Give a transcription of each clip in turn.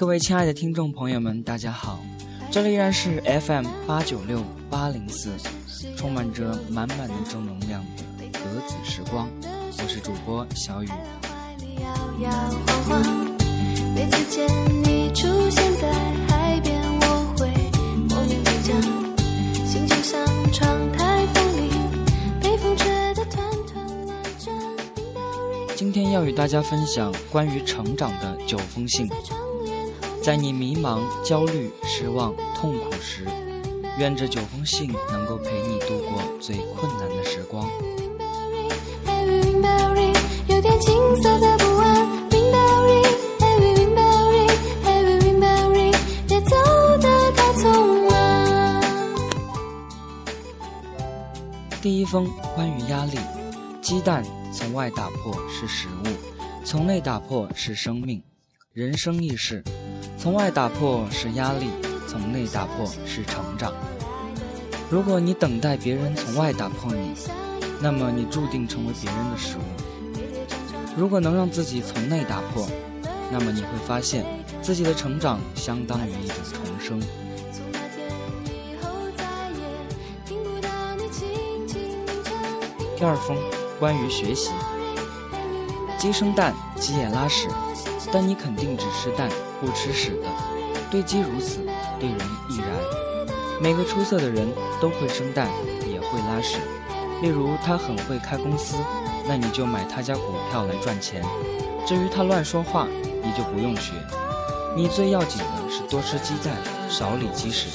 各位亲爱的听众朋友们，大家好，这里依然是 FM 八九六八零四，充满着满满的正能量的格子时光，我是主播小雨。今天要与大家分享关于成长的九封信。在你迷茫、焦虑、失望、痛苦时，愿这九封信能够陪你度过最困难的时光。第一封关于压力，鸡蛋从外打破是食物，从内打破是生命。人生亦是。从外打破是压力，从内打破是成长。如果你等待别人从外打破你，那么你注定成为别人的食物。如果能让自己从内打破，那么你会发现自己的成长相当于一种重生。第二封，关于学习。鸡生蛋，鸡也拉屎。但你肯定只吃蛋不吃屎的，对鸡如此，对人亦然。每个出色的人都会生蛋，也会拉屎。例如他很会开公司，那你就买他家股票来赚钱。至于他乱说话，你就不用学。你最要紧的是多吃鸡蛋，少理鸡屎，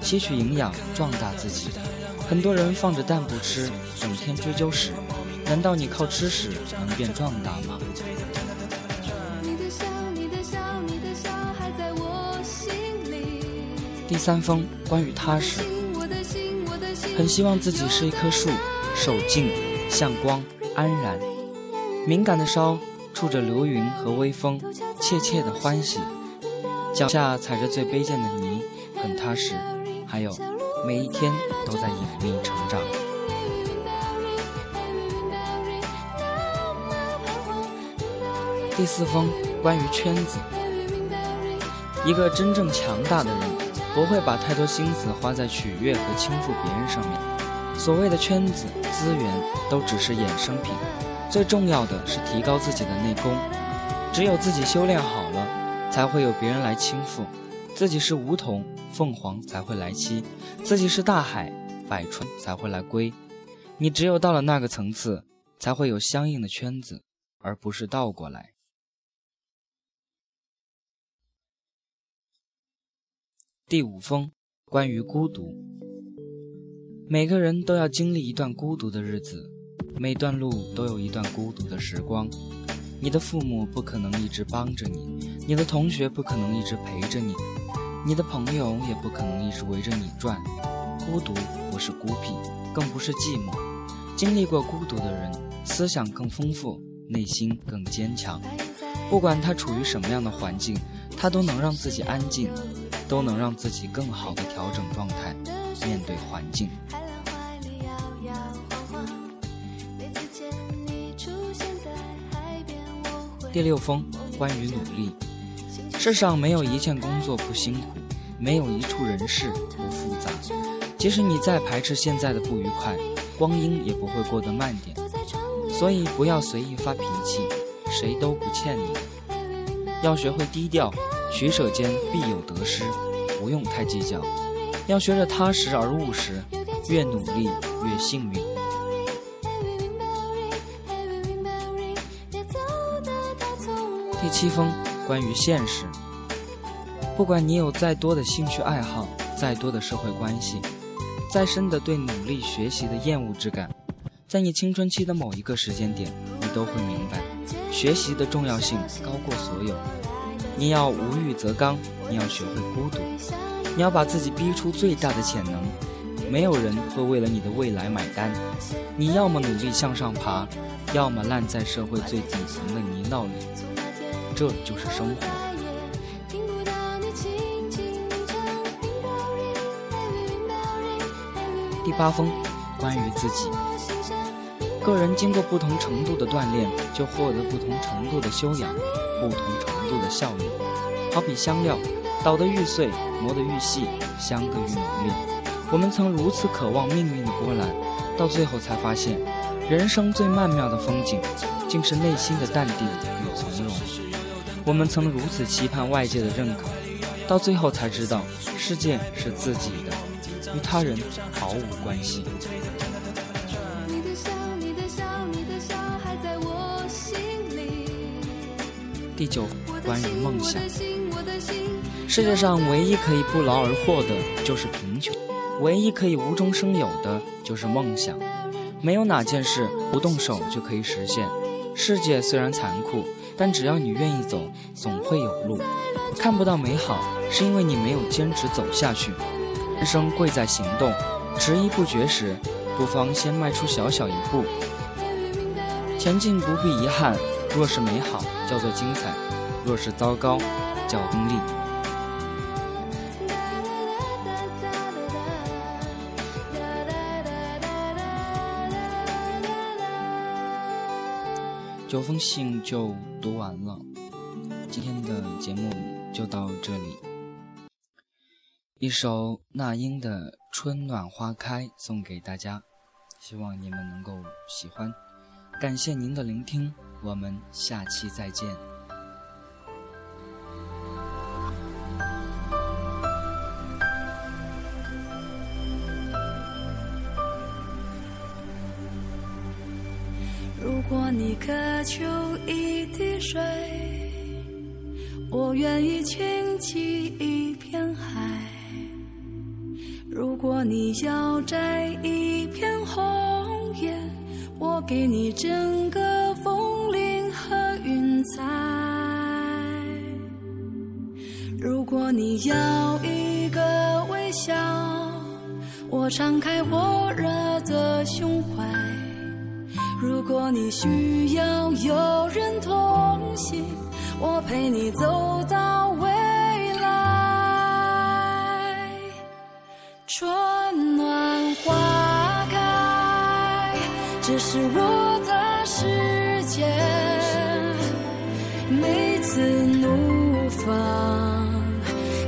吸取营养，壮大自己。很多人放着蛋不吃，整天追究屎，难道你靠吃屎能变壮大吗？第三封关于踏实，很希望自己是一棵树，守静，向光，安然。敏感的梢触着流云和微风，怯怯的欢喜。脚下踩着最卑贱的泥，很踏实。还有，每一天都在隐秘成长。第四封关于圈子，一个真正强大的人。不会把太多心思花在取悦和倾覆别人上面。所谓的圈子资源都只是衍生品，最重要的是提高自己的内功。只有自己修炼好了，才会有别人来倾覆。自己是梧桐，凤凰才会来栖；自己是大海，百川才会来归。你只有到了那个层次，才会有相应的圈子，而不是倒过来。第五封，关于孤独。每个人都要经历一段孤独的日子，每段路都有一段孤独的时光。你的父母不可能一直帮着你，你的同学不可能一直陪着你，你的朋友也不可能一直围着你转。孤独不是孤僻，更不是寂寞。经历过孤独的人，思想更丰富，内心更坚强。不管他处于什么样的环境，他都能让自己安静。都能让自己更好的调整状态，面对环境。第六封关于努力，世上没有一件工作不辛苦，没有一处人事不复杂。即使你再排斥现在的不愉快，光阴也不会过得慢点。所以不要随意发脾气，谁都不欠你。要学会低调。取舍间必有得失，不用太计较，要学着踏实而务实，越努力越幸运。第七封关于现实，不管你有再多的兴趣爱好，再多的社会关系，再深的对努力学习的厌恶之感，在你青春期的某一个时间点，你都会明白，学习的重要性高过所有。你要无欲则刚，你要学会孤独，你要把自己逼出最大的潜能。没有人会为了你的未来买单。你要么努力向上爬，要么烂在社会最底层的泥淖里。这就是生活。第八封，关于自己。个人经过不同程度的锻炼，就获得不同程度的修养，不同程度的效率。好比香料，捣得愈碎，磨得愈细，香得愈浓烈。我们曾如此渴望命运的波澜，到最后才发现，人生最曼妙的风景，竟是内心的淡定与从容。我们曾如此期盼外界的认可，到最后才知道，世界是自己的，与他人毫无关系。第九，关于梦想。世界上唯一可以不劳而获的，就是贫穷；唯一可以无中生有的，就是梦想。没有哪件事不动手就可以实现。世界虽然残酷，但只要你愿意走，总会有路。看不到美好，是因为你没有坚持走下去。人生贵在行动，迟疑不决时，不妨先迈出小小一步。前进不必遗憾。若是美好，叫做精彩；若是糟糕，叫经历。九封信就读完了，今天的节目就到这里。一首那英的《春暖花开》送给大家，希望你们能够喜欢。感谢您的聆听。我们下期再见。如果你渴求一滴水，我愿意倾起一片海；如果你要摘一片红叶，我给你整个风。在，如果你要一个微笑，我敞开火热的胸怀；如果你需要有人同行，我陪你走到未来。春暖花开，这是我的世界。肆怒放，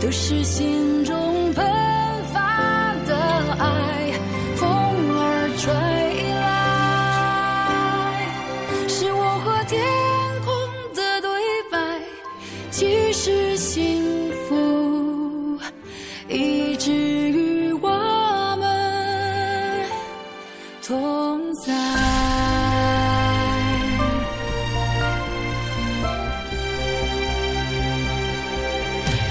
都是心中喷发的爱，风儿吹来，是我和天空的对白，其实心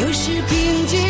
有时平静